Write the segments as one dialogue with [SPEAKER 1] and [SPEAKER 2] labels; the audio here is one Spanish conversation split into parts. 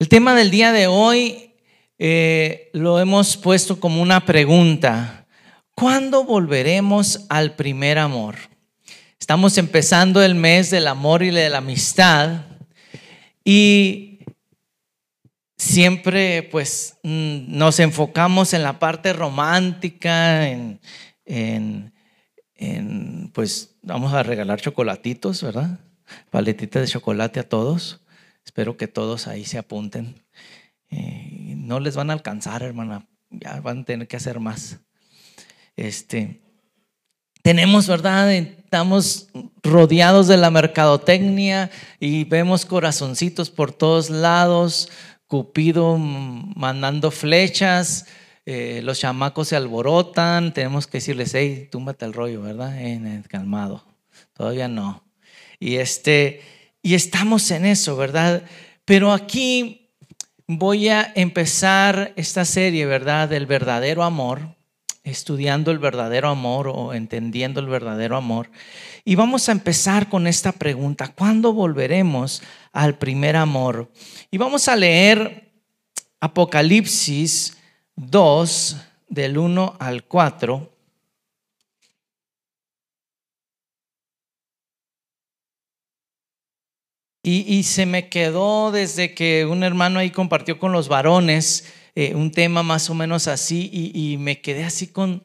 [SPEAKER 1] El tema del día de hoy eh, lo hemos puesto como una pregunta. ¿Cuándo volveremos al primer amor? Estamos empezando el mes del amor y de la amistad y siempre pues mm, nos enfocamos en la parte romántica, en, en, pues vamos a regalar chocolatitos, ¿verdad? Paletitas de chocolate a todos. Espero que todos ahí se apunten. Eh, no les van a alcanzar, hermana. Ya van a tener que hacer más. Este, tenemos, ¿verdad? Estamos rodeados de la mercadotecnia y vemos corazoncitos por todos lados, Cupido mandando flechas, eh, los chamacos se alborotan, tenemos que decirles, hey, túmbate el rollo, ¿verdad? En calmado. Todavía no. Y este, y estamos en eso, ¿verdad? Pero aquí voy a empezar esta serie, ¿verdad? Del verdadero amor, estudiando el verdadero amor o entendiendo el verdadero amor. Y vamos a empezar con esta pregunta, ¿cuándo volveremos al primer amor? Y vamos a leer Apocalipsis 2, del 1 al 4. Y, se me quedó desde que un hermano ahí compartió con los varones eh, un tema más o menos así y, me quedé así con,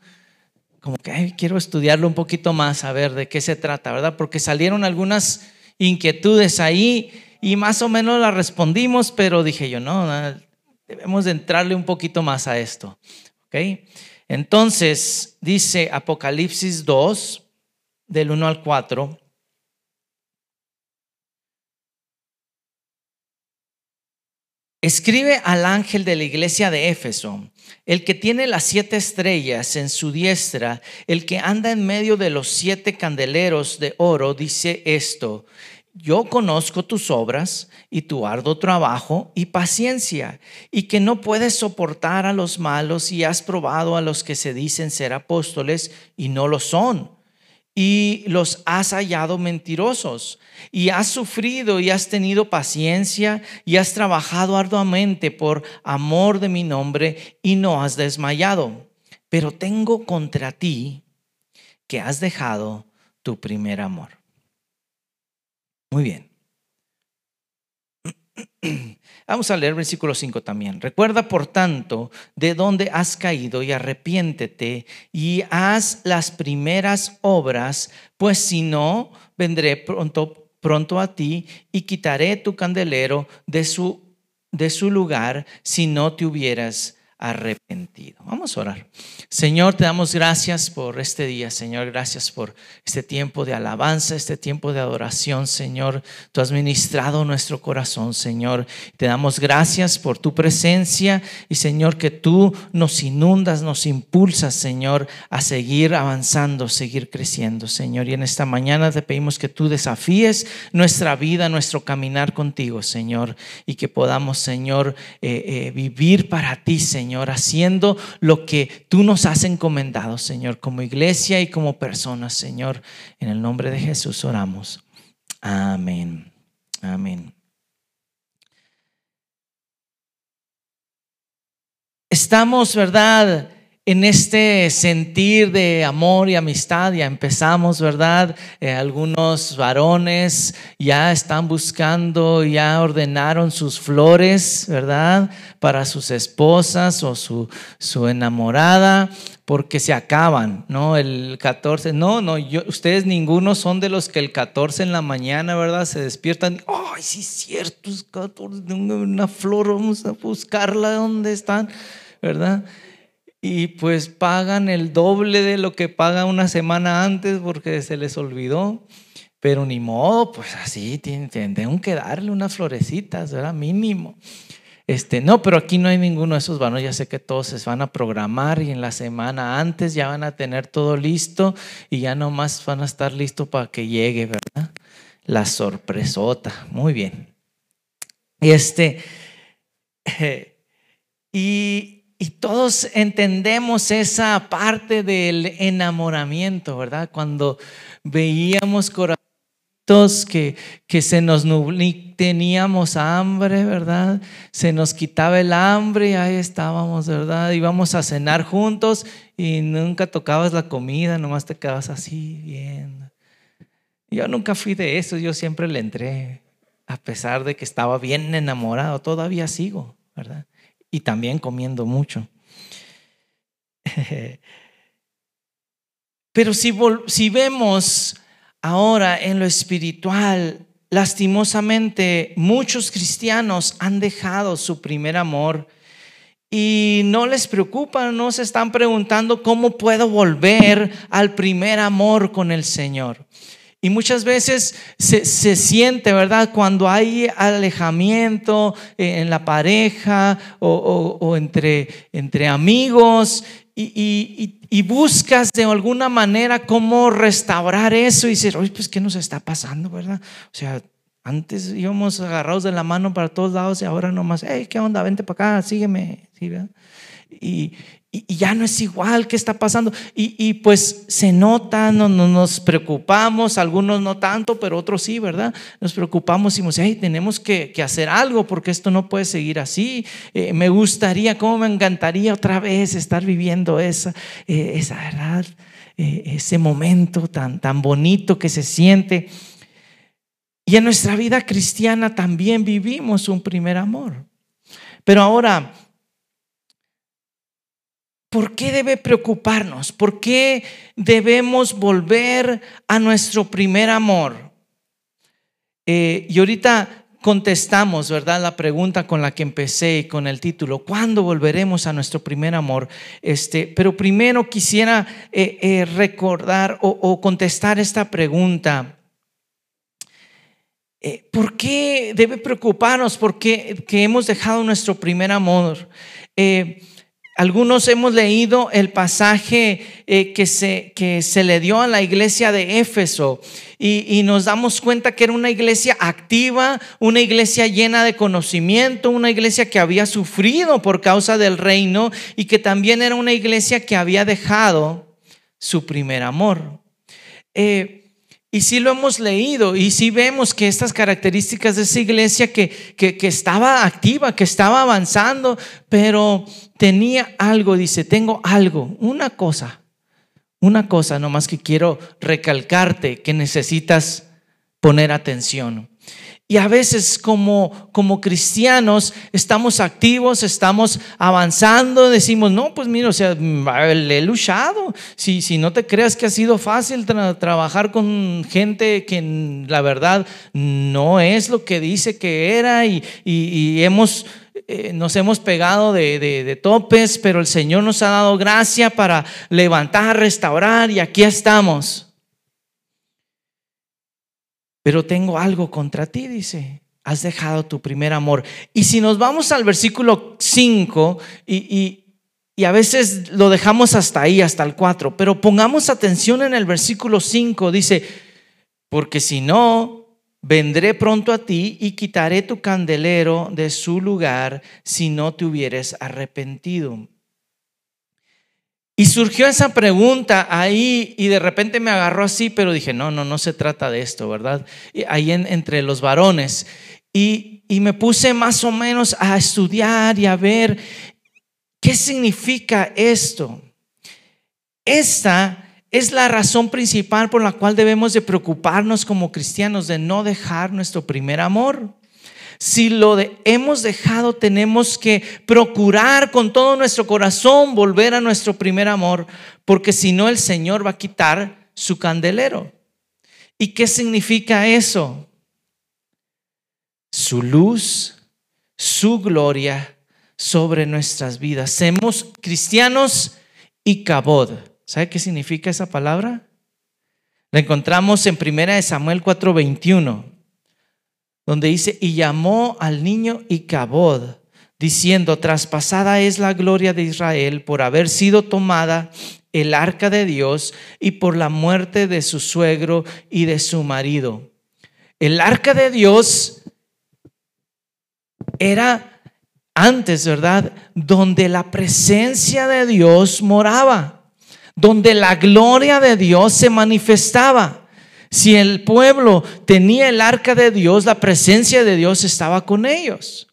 [SPEAKER 1] como que quiero estudiarlo un poquito más, a ver de qué se trata, ¿verdad? Porque salieron algunas inquietudes ahí y más o menos las respondimos, pero dije yo, no, debemos de entrarle un poquito más a esto, ¿ok? Entonces, dice Apocalipsis 2, del 1 al 4. Escribe al ángel de la iglesia de Éfeso, el que tiene las siete estrellas en su diestra, el que anda en medio de los siete candeleros de oro, dice esto, yo conozco tus obras y tu arduo trabajo y paciencia, y que no puedes soportar a los malos y has probado a los que se dicen ser apóstoles y no lo son y los has hallado mentirosos y has sufrido y has tenido paciencia y has trabajado arduamente por amor de mi nombre y no has desmayado. Pero tengo contra ti que has dejado tu primer amor. Muy bien. Vamos a leer versículo 5 también. Recuerda, por tanto, de dónde has caído y arrepiéntete y haz las primeras obras, pues si no, vendré pronto, pronto a ti y quitaré tu candelero de su, de su lugar si no te hubieras arrepentido. Vamos a orar. Señor, te damos gracias por este día, Señor. Gracias por este tiempo de alabanza, este tiempo de adoración, Señor. Tú has ministrado nuestro corazón, Señor. Te damos gracias por tu presencia y, Señor, que tú nos inundas, nos impulsas, Señor, a seguir avanzando, seguir creciendo, Señor. Y en esta mañana te pedimos que tú desafíes nuestra vida, nuestro caminar contigo, Señor, y que podamos, Señor, eh, eh, vivir para ti, Señor Haciendo lo que tú nos has encomendado, Señor, como iglesia y como personas, Señor. En el nombre de Jesús oramos. Amén. Amén. Estamos, ¿verdad? En este sentir de amor y amistad, ya empezamos, ¿verdad? Eh, algunos varones ya están buscando, ya ordenaron sus flores, ¿verdad? Para sus esposas o su, su enamorada, porque se acaban, ¿no? El 14, no, no, yo, ustedes ninguno son de los que el 14 en la mañana, ¿verdad? Se despiertan, ay, sí cierto, es 14, una flor, vamos a buscarla, ¿dónde están? ¿Verdad? Y pues pagan el doble de lo que pagan una semana antes porque se les olvidó. Pero ni modo, pues así tienen, que darle unas florecitas, ¿verdad? Mínimo. Este, no, pero aquí no hay ninguno de esos vanos. Ya sé que todos se van a programar y en la semana antes ya van a tener todo listo y ya nomás van a estar listos para que llegue, ¿verdad? La sorpresota. Muy bien. Este, y y todos entendemos esa parte del enamoramiento, ¿verdad? Cuando veíamos corazón que, que se nos teníamos hambre, ¿verdad? Se nos quitaba el hambre y ahí estábamos, ¿verdad? Íbamos a cenar juntos y nunca tocabas la comida, nomás te quedabas así bien. Yo nunca fui de eso, yo siempre le entré, a pesar de que estaba bien enamorado, todavía sigo, ¿verdad? Y también comiendo mucho. Pero si, si vemos ahora en lo espiritual, lastimosamente muchos cristianos han dejado su primer amor y no les preocupa, no se están preguntando cómo puedo volver al primer amor con el Señor. Y muchas veces se, siente, ¿verdad? Cuando hay alejamiento en la pareja o, entre, entre amigos y, buscas de alguna manera cómo restaurar eso y decir, oye, pues, ¿qué nos está pasando, verdad? O sea, antes íbamos agarrados de la mano para todos lados y ahora nomás, hey, ¿qué onda? Vente para acá, sígueme. y, ya no es igual, ¿qué está pasando? Y, pues se nota, no, nos preocupamos, algunos no tanto, pero otros sí, ¿verdad? Nos preocupamos y decimos, hey, tenemos que, hacer algo porque esto no puede seguir así. Eh, me gustaría, cómo me encantaría otra vez estar viviendo esa, eh, esa verdad, eh, ese momento tan, tan bonito que se siente. Y en nuestra vida cristiana también vivimos un primer amor. Pero ahora, ¿por qué debe preocuparnos? ¿Por qué debemos volver a nuestro primer amor? Eh, y ahorita contestamos, ¿verdad? La pregunta con la que empecé con el título, ¿cuándo volveremos a nuestro primer amor? Este, pero primero quisiera eh, eh, recordar o contestar esta pregunta. ¿Por qué debe preocuparnos? Porque que hemos dejado nuestro primer amor. Algunos hemos leído el pasaje eh, que, se, que se le dio a la iglesia de Éfeso y, y, nos damos cuenta que era una iglesia activa, una iglesia llena de conocimiento, una iglesia que había sufrido por causa del reino y que también era una iglesia que había dejado su primer amor. Y sí lo hemos leído y sí vemos que estas características de esa iglesia que, que, estaba activa, que estaba avanzando, pero tenía algo, dice, tengo algo, una cosa, una cosa nomás que quiero recalcarte que necesitas poner atención. Y a veces como, como cristianos estamos activos, estamos avanzando, decimos, no, pues mira, o sea, le he luchado. Si, si no te creas que ha sido fácil trabajar con gente que la verdad no es lo que dice que era y, hemos... Eh, nos hemos pegado de, de topes, pero el Señor nos ha dado gracia para levantar, restaurar y aquí estamos. Pero tengo algo contra ti, dice. Has dejado tu primer amor. Y si nos vamos al versículo 5 y, a veces lo dejamos hasta ahí, hasta el 4, pero pongamos atención en el versículo 5, dice, porque si no, vendré pronto a ti y quitaré tu candelero de su lugar si no te hubieres arrepentido. Y surgió esa pregunta ahí y de repente me agarró así, pero dije, no, no, no se trata de esto, ¿verdad? ahí entre los varones. Y, y me puse más o menos a estudiar y a ver qué significa esto. Esta es la razón principal por la cual debemos de preocuparnos como cristianos de no dejar nuestro primer amor. Si lo hemos dejado, tenemos que procurar con todo nuestro corazón volver a nuestro primer amor, porque si no el Señor va a quitar su candelero. ¿Y qué significa eso? Su luz, su gloria sobre nuestras vidas. Somos cristianos y cabod. ¿Sabe qué significa esa palabra? La encontramos en 1 Samuel 4:21 donde dice, y llamó al niño Icabod, diciendo, traspasada es la gloria de Israel por haber sido tomada el arca de Dios y por la muerte de su suegro y de su marido. El arca de Dios era antes, ¿verdad? Donde la presencia de Dios moraba, donde la gloria de Dios se manifestaba. Si el pueblo tenía el arca de Dios, la presencia de Dios estaba con ellos.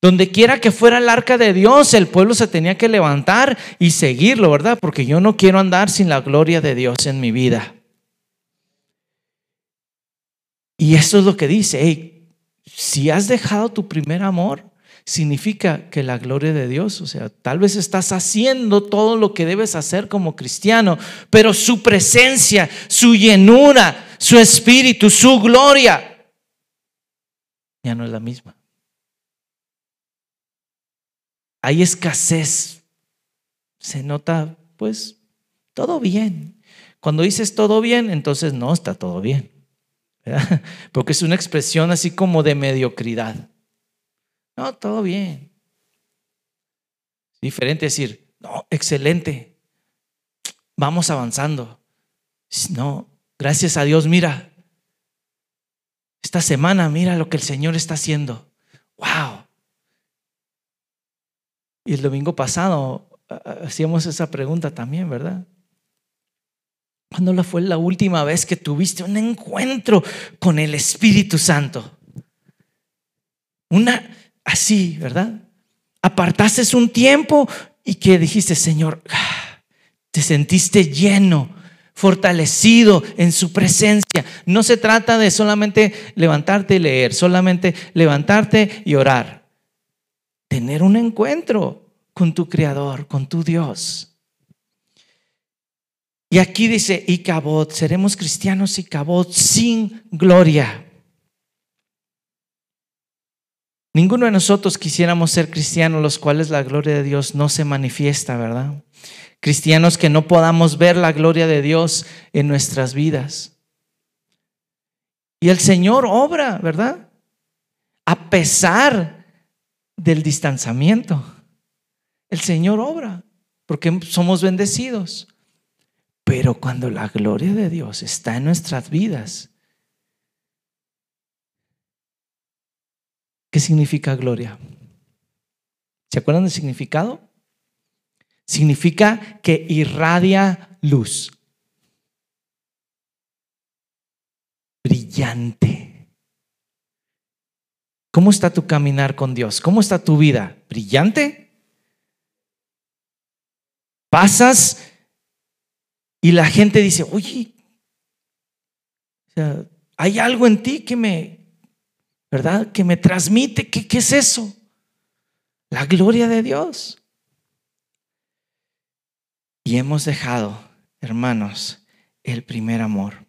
[SPEAKER 1] Donde quiera que fuera el arca de Dios, el pueblo se tenía que levantar y seguirlo, ¿verdad? Porque yo no quiero andar sin la gloria de Dios en mi vida. Y eso es lo que dice, hey, si has dejado tu primer amor, significa que la gloria de Dios, o sea, tal vez estás haciendo todo lo que debes hacer como cristiano, pero su presencia, su llenura, su espíritu, su gloria, ya no es la misma. hay escasez. Se nota, pues, todo bien. Cuando dices todo bien, entonces no está todo bien. Porque es una expresión así como de mediocridad. No, todo bien. Diferente decir, no, excelente. Vamos avanzando. No, gracias a Dios, mira. Esta semana, mira lo que el Señor está haciendo. Wow. Y el domingo pasado hacíamos esa pregunta también, ¿verdad? ¿Cuándo fue la última vez que tuviste un encuentro con el Espíritu Santo? Una así, ¿verdad? Apartaste un tiempo y que dijiste, Señor, te sentiste lleno, fortalecido en su presencia. No se trata de solamente levantarte y leer, solamente levantarte y orar tener un encuentro con tu Creador, con tu Dios. Y aquí dice, y cabot, seremos cristianos y cabot sin gloria. Ninguno de nosotros quisiéramos ser cristianos los cuales la gloria de Dios no se manifiesta, ¿verdad? Cristianos que no podamos ver la gloria de Dios en nuestras vidas. Y el Señor obra, ¿verdad? A pesar del distanciamiento. El Señor obra porque somos bendecidos. Pero cuando la gloria de Dios está en nuestras vidas, ¿qué significa gloria? ¿Se acuerdan del significado? Significa que irradia luz. Brillante. ¿Cómo está tu caminar con Dios? ¿Cómo está tu vida? ¿Brillante? Pasas y la gente dice, oye, hay algo en ti que me, ¿verdad? Que me transmite, ¿qué, qué es eso? La gloria de Dios. Y hemos dejado, hermanos, el primer amor.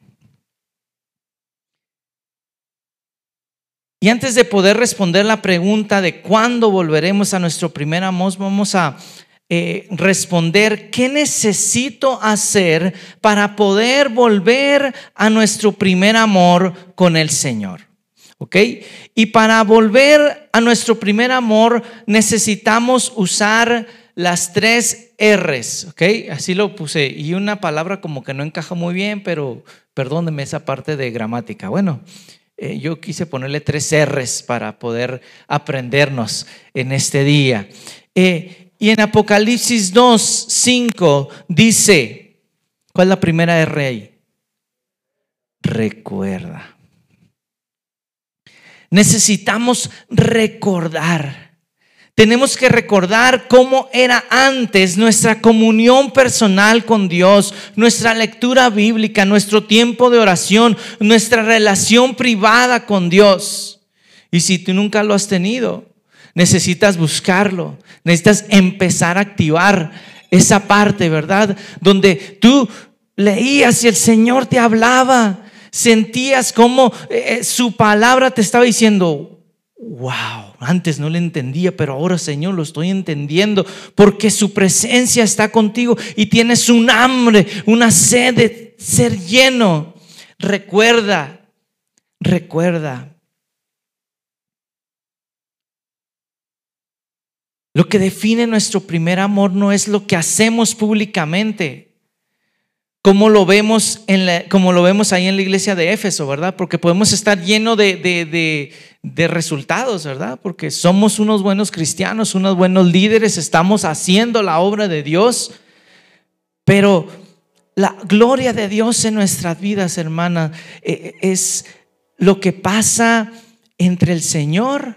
[SPEAKER 1] Y antes de poder responder la pregunta de cuándo volveremos a nuestro primer amor, vamos a eh, responder qué necesito hacer para poder volver a nuestro primer amor con el Señor. ¿Ok? Y para volver a nuestro primer amor necesitamos usar las tres R's, ¿ok? Así lo puse. Y una palabra como que no encaja muy bien, pero perdónenme esa parte de gramática. Bueno, eh, yo quise ponerle tres R's para poder aprendernos en este día. Eh, y en Apocalipsis 2, 5 dice, ¿cuál es la primera R ahí? Recuerda. Necesitamos recordar tenemos que recordar cómo era antes nuestra comunión personal con Dios, nuestra lectura bíblica, nuestro tiempo de oración, nuestra relación privada con Dios. Y si tú nunca lo has tenido, necesitas buscarlo, necesitas empezar a activar esa parte, ¿verdad? Donde tú leías y el Señor te hablaba, sentías como eh, su palabra te estaba diciendo, wow, antes no le entendía, pero ahora Señor lo estoy entendiendo porque su presencia está contigo y tienes un hambre, una sed de ser lleno. Recuerda, recuerda. Lo que define nuestro primer amor no es lo que hacemos públicamente, como lo vemos, en como lo vemos ahí en la iglesia de Éfeso, ¿verdad? Porque podemos estar lleno de, de resultados, ¿verdad? Porque somos unos buenos cristianos, unos buenos líderes, estamos haciendo la obra de Dios, pero la gloria de Dios en nuestras vidas, hermana, eh, es lo que pasa entre el Señor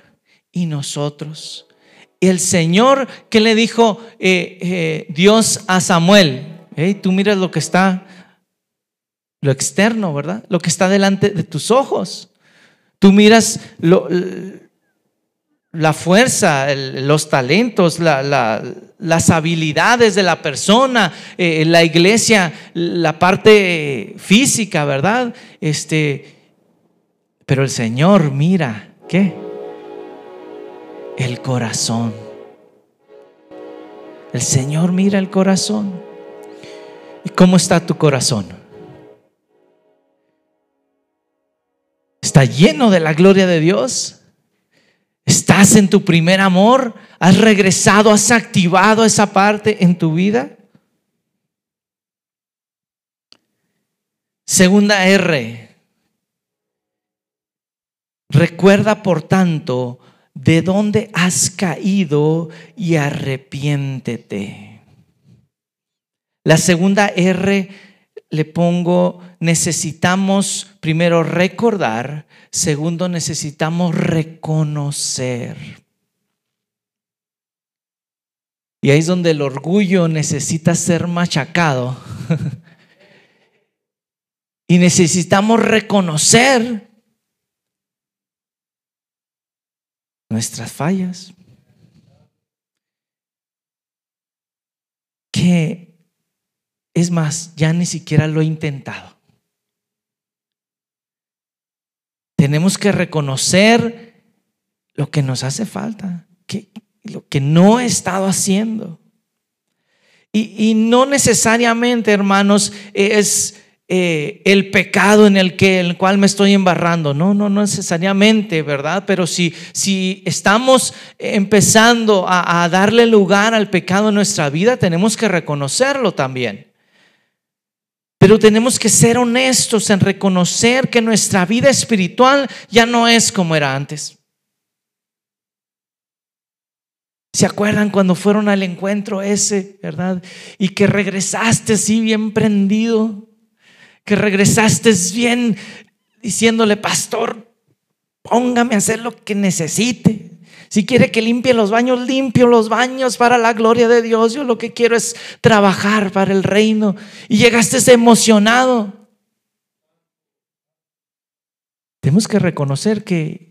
[SPEAKER 1] y nosotros. El Señor que le dijo eh, eh, Dios a Samuel, tú miras lo que está, lo externo, ¿verdad? Lo que está delante de tus ojos. Tú miras la fuerza, los talentos, las habilidades de la persona, eh, la iglesia, la parte física, ¿verdad? Este, pero el Señor mira, ¿qué? El corazón. El Señor mira el corazón. ¿Y cómo está tu corazón? ¿Está lleno de la gloria de Dios? ¿Estás en tu primer amor? ¿Has regresado? ¿Has activado esa parte en tu vida? Segunda R. Recuerda, por tanto, de dónde has caído y arrepiéntete. La segunda R le pongo, necesitamos primero recordar, segundo necesitamos reconocer. Y ahí es donde el orgullo necesita ser machacado. y necesitamos reconocer nuestras fallas. Que es más, ya ni siquiera lo he intentado. Tenemos que reconocer lo que nos hace falta, que, lo que no he estado haciendo. Y, no necesariamente, hermanos, es eh, el pecado en el, que, el cual me estoy embarrando. No, no, no necesariamente, ¿verdad? Pero si, si estamos empezando a darle lugar al pecado en nuestra vida, tenemos que reconocerlo también. Pero tenemos que ser honestos en reconocer que nuestra vida espiritual ya no es como era antes. ¿Se acuerdan cuando fueron al encuentro ese, verdad? Y que regresaste así bien prendido, que regresaste bien diciéndole, pastor, póngame a hacer lo que necesite. Si quiere que limpie los baños, limpio los baños para la gloria de Dios. Yo lo que quiero es trabajar para el reino. Y llegaste emocionado. Tenemos que reconocer que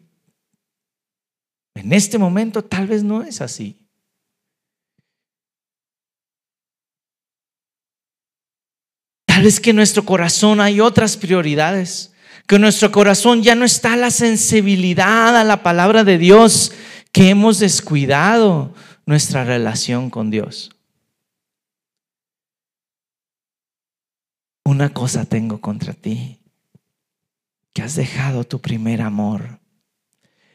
[SPEAKER 1] en este momento tal vez no es así. Tal vez que en nuestro corazón hay otras prioridades, que en nuestro corazón ya no está la sensibilidad a la palabra de Dios, que hemos descuidado nuestra relación con Dios. Una cosa tengo contra ti, que has dejado tu primer amor.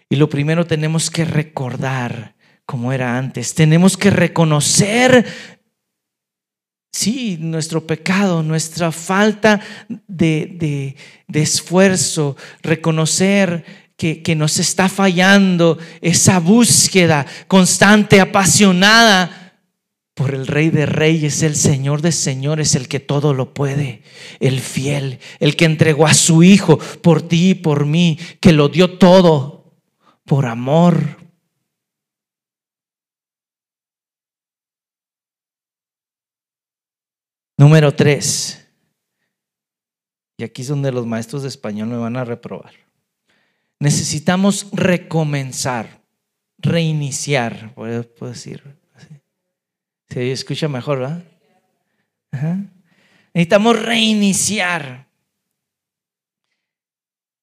[SPEAKER 1] Y lo primero tenemos que recordar como era antes. Tenemos que reconocer, sí, nuestro pecado, nuestra falta de, de esfuerzo, reconocer que, nos está fallando, esa búsqueda constante, apasionada por el Rey de Reyes, el Señor de Señores, el que todo lo puede, el fiel, el que entregó a su Hijo por ti y por mí, que lo dio todo por amor. Número tres. Y aquí es donde los maestros de español me van a reprobar. Necesitamos recomenzar, reiniciar, puedo, decir. Se escucha mejor, ¿verdad? Necesitamos reiniciar.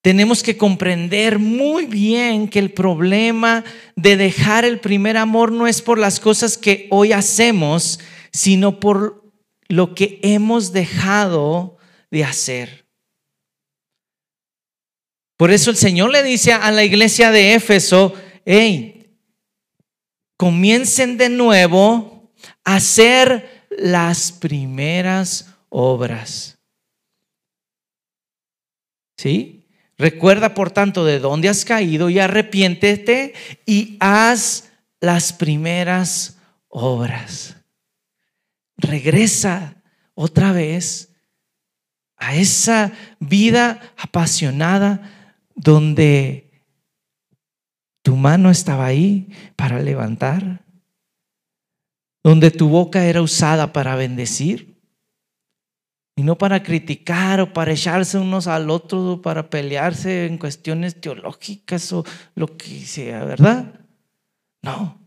[SPEAKER 1] Tenemos que comprender muy bien que el problema de dejar el primer amor no es por las cosas que hoy hacemos, sino por lo que hemos dejado de hacer. Por eso el Señor le dice a la iglesia de Éfeso, hey, comiencen de nuevo a hacer las primeras obras. ¿Sí? Recuerda, por tanto, de dónde has caído y arrepiéntete y haz las primeras obras. Regresa otra vez a esa vida apasionada donde tu mano estaba ahí para levantar, donde tu boca era usada para bendecir y no para criticar o para echarse unos al otro o para pelearse en cuestiones teológicas o lo que sea, ¿verdad? No.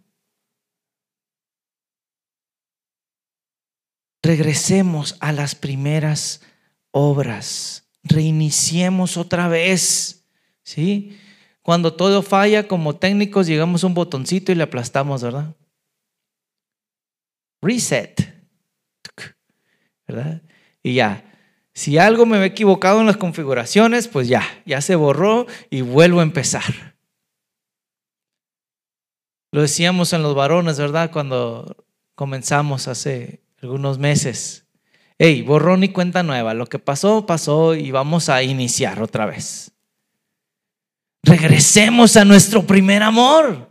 [SPEAKER 1] Regresemos a las primeras obras. Reiniciemos otra vez. ¿Sí? Cuando todo falla, como técnicos, llegamos a un botoncito y le aplastamos, ¿verdad? Reset. ¿Verdad? Y ya. Si algo me he equivocado en las configuraciones, pues ya, ya se borró y vuelvo a empezar. Lo decíamos en los varones, ¿verdad? Cuando comenzamos hace algunos meses. Hey, borrón y cuenta nueva. Lo que pasó, pasó y vamos a iniciar otra vez. Regresemos a nuestro primer amor.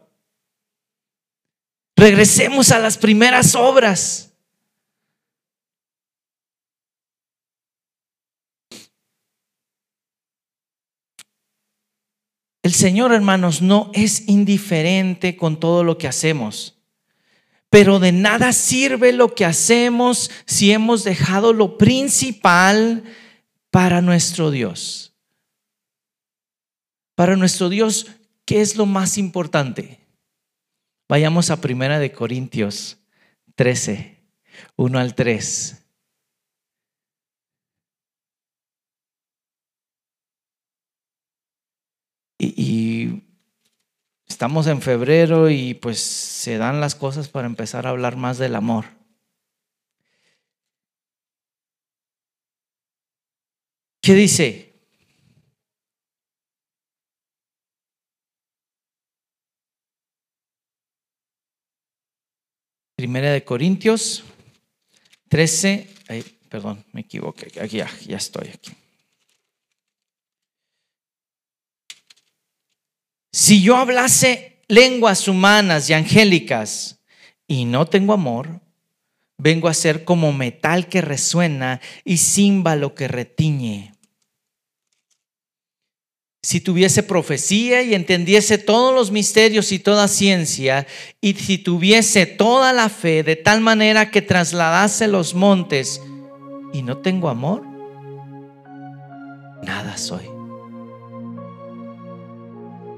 [SPEAKER 1] Regresemos a las primeras obras. El Señor, hermanos, no es indiferente con todo lo que hacemos. Pero de nada sirve lo que hacemos si hemos dejado lo principal para nuestro Dios. Para nuestro Dios, ¿qué es lo más importante? Vayamos a Primera de Corintios 13, 1 al 3. Y, Estamos en febrero y pues se dan las cosas para empezar a hablar más del amor. ¿Qué dice? Primera de Corintios 13, perdón, me equivoqué, aquí ya, estoy aquí. Si yo hablase lenguas humanas y angélicas y no tengo amor, vengo a ser como metal que resuena y címbalo que retiñe. Si tuviese profecía y entendiese todos los misterios y toda ciencia, y si tuviese toda la fe de tal manera que trasladase los montes y no tengo amor, nada soy.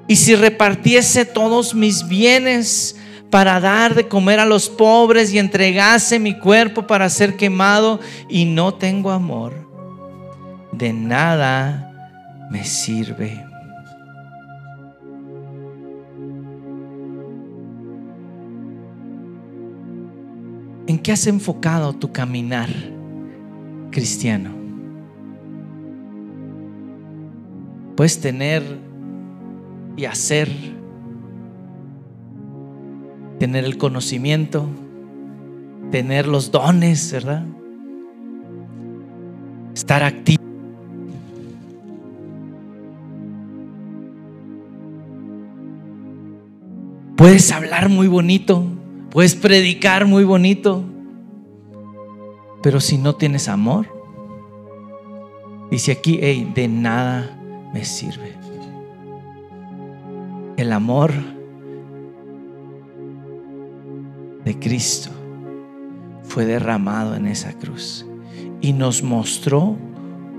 [SPEAKER 1] Y si repartiese todos mis bienes para dar de comer a los pobres y entregase mi cuerpo para ser quemado y no tengo amor, de nada me sirve. ¿En qué has enfocado tu caminar cristiano? Puedes tener y hacer, tener el conocimiento, tener los dones, ¿verdad? Estar activo. Puedes hablar muy bonito, puedes predicar muy bonito, pero si no tienes amor, dice aquí, de nada me sirve el amor de Cristo fue derramado en esa cruz y nos mostró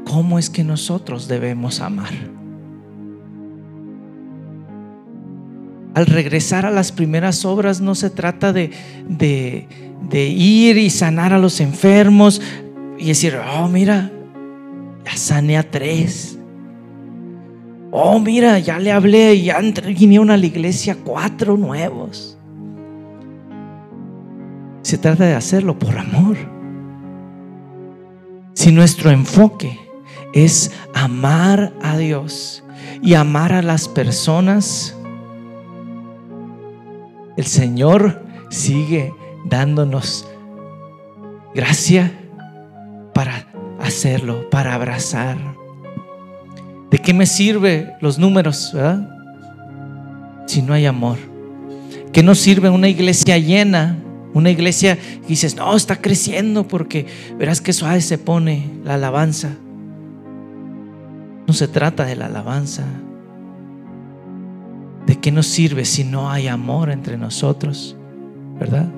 [SPEAKER 1] cómo es que nosotros debemos amar. Al regresar a las primeras obras no se trata de, de, ir y sanar a los enfermos y decir, oh mira, ya sané a tres Oh, mira, ya le hablé y ya vinieron a la iglesia cuatro nuevos. Se trata de hacerlo por amor. Si nuestro enfoque es amar a Dios y amar a las personas, el Señor sigue dándonos gracia para hacerlo, para abrazar. ¿De qué me sirve los números, verdad? Si no hay amor. ¿Qué nos sirve una iglesia llena? Una iglesia que dices, no, está creciendo porque verás que suave se pone la alabanza. No se trata de la alabanza. ¿De qué nos sirve si no hay amor entre nosotros? ¿Verdad?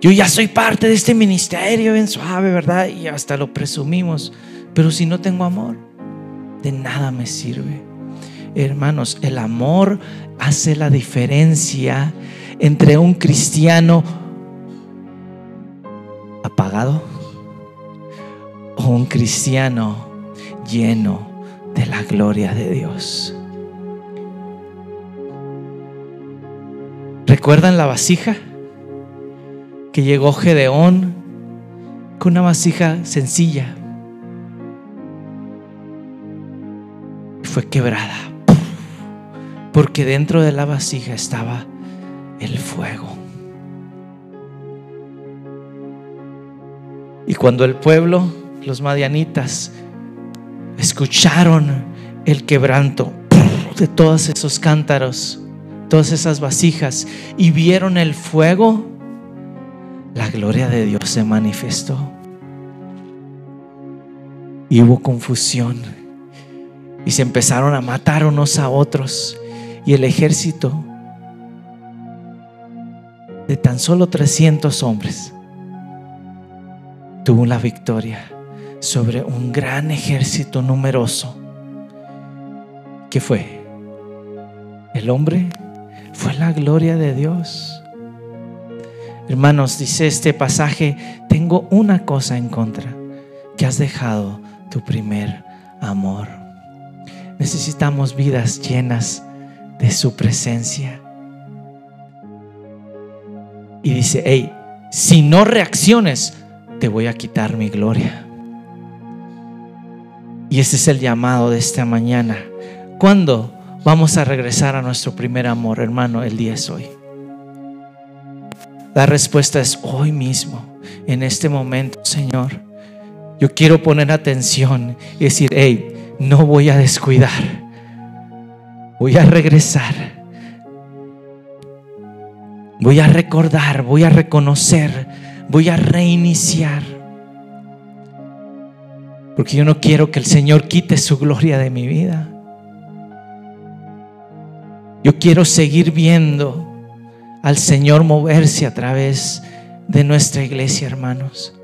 [SPEAKER 1] Yo ya soy parte de este ministerio bien suave, ¿verdad? Y hasta lo presumimos. Pero si no tengo amor, de nada me sirve. Hermanos, el amor hace la diferencia entre un cristiano apagado o un cristiano lleno de la gloria de Dios. ¿Recuerdan la vasija? Que llegó Gedeón con una vasija sencilla. Fue quebrada. Porque dentro de la vasija estaba el fuego. Y cuando el pueblo, los madianitas, escucharon el quebranto de todos esos cántaros, todas esas vasijas y vieron el fuego, la gloria de Dios se manifestó. Y hubo confusión. Y se empezaron a matar unos a otros. Y el ejército de tan solo 300 hombres tuvo la victoria sobre un gran ejército numeroso. ¿Qué fue? El hombre fue la gloria de Dios. Hermanos, dice este pasaje, tengo una cosa en contra, que has dejado tu primer amor. Necesitamos vidas llenas de su presencia. Y dice, hey, si no reacciones, te voy a quitar mi gloria. Y ese es el llamado de esta mañana. ¿Cuándo vamos a regresar a nuestro primer amor, hermano? El día es hoy. La respuesta es hoy mismo, en este momento, Señor. Yo quiero poner atención y decir, hey, no voy a descuidar. Voy a regresar. Voy a recordar, voy a reconocer, voy a reiniciar. Porque yo no quiero que el Señor quite su gloria de mi vida. Yo quiero seguir viendo al Señor moverse a través de nuestra iglesia, hermanos.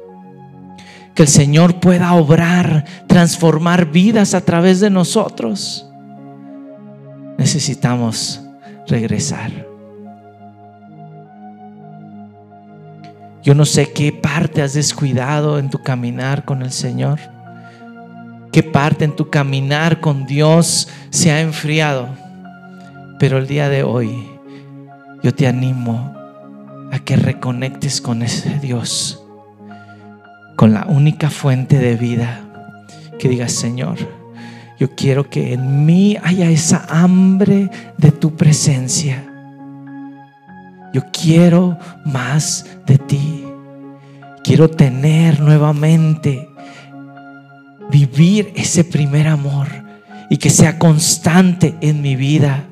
[SPEAKER 1] Que el Señor pueda obrar, transformar vidas a través de nosotros. Necesitamos regresar. Yo no sé qué parte has descuidado en tu caminar con el Señor. Qué parte en tu caminar con Dios se ha enfriado. Pero el día de hoy yo te animo a que reconectes con ese Dios, con la única fuente de vida, que digas, Señor, yo quiero que en mí haya esa hambre de tu presencia. Yo quiero más de ti. Quiero tener nuevamente, vivir ese primer amor y que sea constante en mi vida